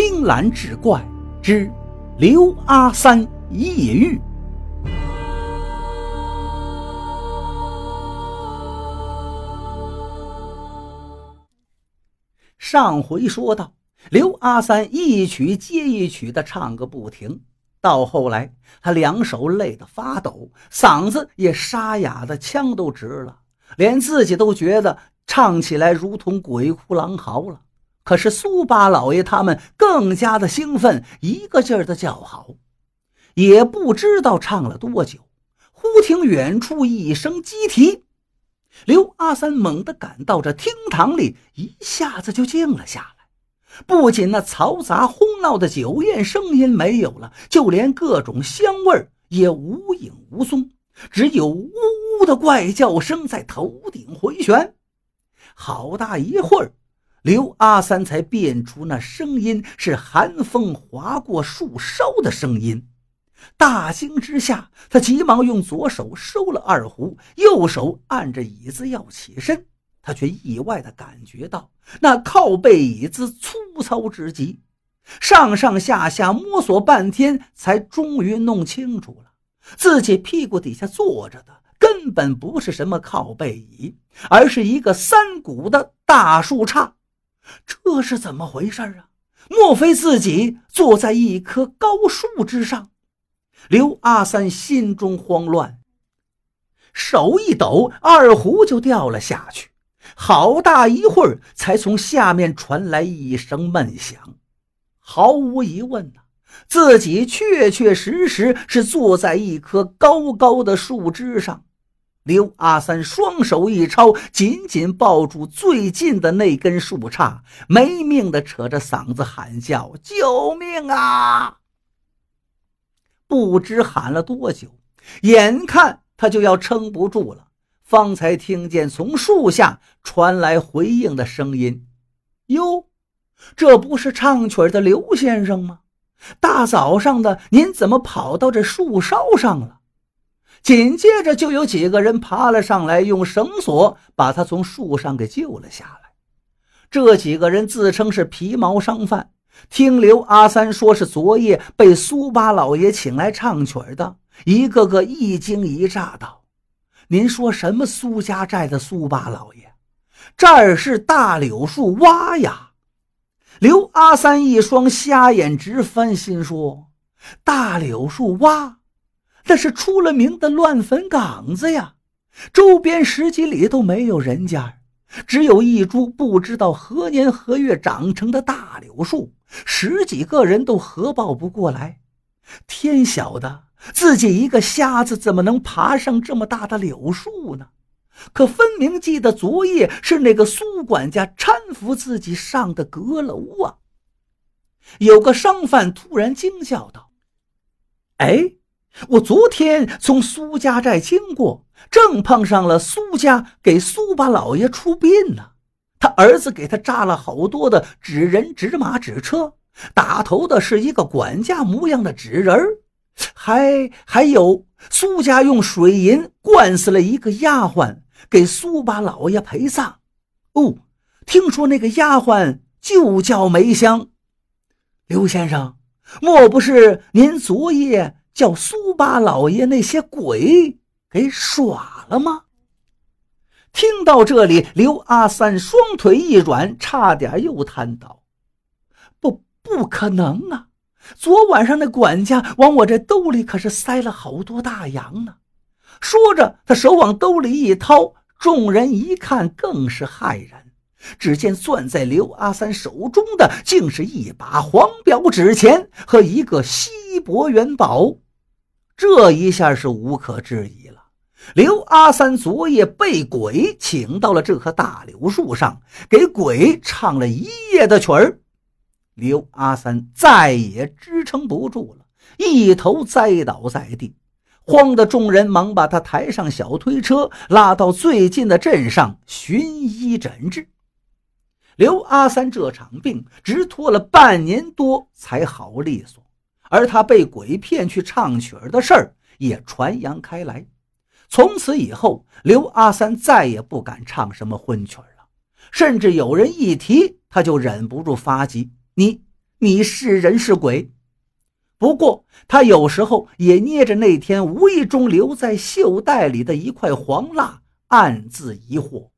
青蓝志怪之刘阿三夜遇。上回说到，刘阿三一曲接一曲的唱个不停，到后来他两手累得发抖，嗓子也沙哑的腔都直了，连自己都觉得唱起来如同鬼哭狼嚎了。可是苏八老爷他们更加的兴奋，一个劲儿的叫好。也不知道唱了多久，忽听远处一声鸡啼，刘阿三猛地感到这厅堂里一下子就静了下来。不仅那嘈杂哄闹的酒宴声音没有了，就连各种香味也无影无踪，只有呜呜的怪叫声在头顶回旋。好大一会儿。刘阿三才辨出那声音是寒风划过树梢的声音，大惊之下，他急忙用左手收了二胡，右手按着椅子要起身，他却意外地感觉到那靠背椅子粗糙之极，上上下下摸索半天，才终于弄清楚了，自己屁股底下坐着的根本不是什么靠背椅，而是一个三股的大树杈。这是怎么回事啊？莫非自己坐在一棵高树之上？刘阿三心中慌乱，手一抖，二胡就掉了下去。好大一会儿，才从下面传来一声闷响。毫无疑问呐，自己确确实实是坐在一棵高高的树枝上。刘阿三双手一抄，紧紧抱住最近的那根树杈，没命的扯着嗓子喊叫：“救命啊！”不知喊了多久，眼看他就要撑不住了，方才听见从树下传来回应的声音：“哟，这不是唱曲的刘先生吗？大早上的，您怎么跑到这树梢上了？”紧接着就有几个人爬了上来，用绳索把他从树上给救了下来。这几个人自称是皮毛商贩，听刘阿三说是昨夜被苏八老爷请来唱曲的，一个个一惊一乍道：“您说什么苏家寨的苏八老爷？这儿是大柳树洼呀！”刘阿三一双瞎眼直翻，心说：“大柳树洼。”那是出了名的乱坟岗子呀，周边十几里都没有人家，只有一株不知道何年何月长成的大柳树，十几个人都合抱不过来。天晓得自己一个瞎子怎么能爬上这么大的柳树呢？可分明记得昨夜是那个苏管家搀扶自己上的阁楼啊！有个商贩突然惊叫道：“哎！”我昨天从苏家寨经过，正碰上了苏家给苏八老爷出殡呢。他儿子给他扎了好多的纸人、纸马、纸车，打头的是一个管家模样的纸人还还有苏家用水银灌死了一个丫鬟，给苏八老爷陪葬。哦，听说那个丫鬟就叫梅香。刘先生，莫不是您昨夜？叫苏八老爷那些鬼给耍了吗？听到这里，刘阿三双腿一软，差点又瘫倒。不，不可能啊！昨晚上那管家往我这兜里可是塞了好多大洋呢。说着，他手往兜里一掏，众人一看更是骇然。只见攥在刘阿三手中的，竟是一把黄表纸钱和一个稀薄元宝。这一下是无可置疑了。刘阿三昨夜被鬼请到了这棵大柳树上，给鬼唱了一夜的曲儿。刘阿三再也支撑不住了，一头栽倒在地，慌得众人忙把他抬上小推车，拉到最近的镇上寻医诊治。刘阿三这场病直拖了半年多才好利索。而他被鬼骗去唱曲儿的事儿也传扬开来，从此以后，刘阿三再也不敢唱什么婚曲了，甚至有人一提，他就忍不住发急：“你，你是人是鬼？不过他有时候也捏着那天无意中留在袖袋里的一块黄蜡，暗自疑惑：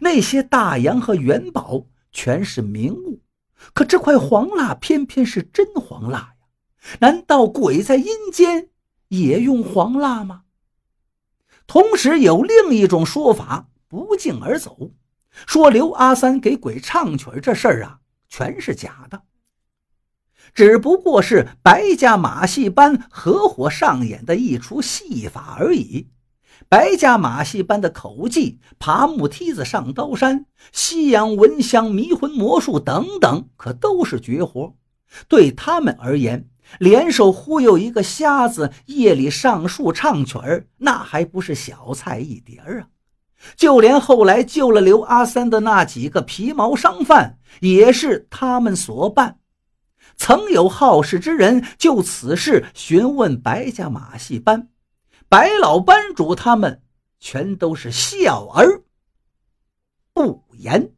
那些大洋和元宝全是名物，可这块黄蜡偏偏是真黄蜡呀！难道鬼在阴间也用黄蜡吗？同时有另一种说法不胫而走，说刘阿三给鬼唱曲这事儿啊，全是假的，只不过是白家马戏班合伙上演的一出戏法而已。白家马戏班的口技，爬木梯子上刀山、西洋蚊香、迷魂魔术等等，可都是绝活。对他们而言，联手忽悠一个瞎子夜里上树唱曲儿，那还不是小菜一碟儿啊！就连后来救了刘阿三的那几个皮毛商贩，也是他们所办。曾有好事之人就此事询问白家马戏班，白老班主他们全都是笑而不言。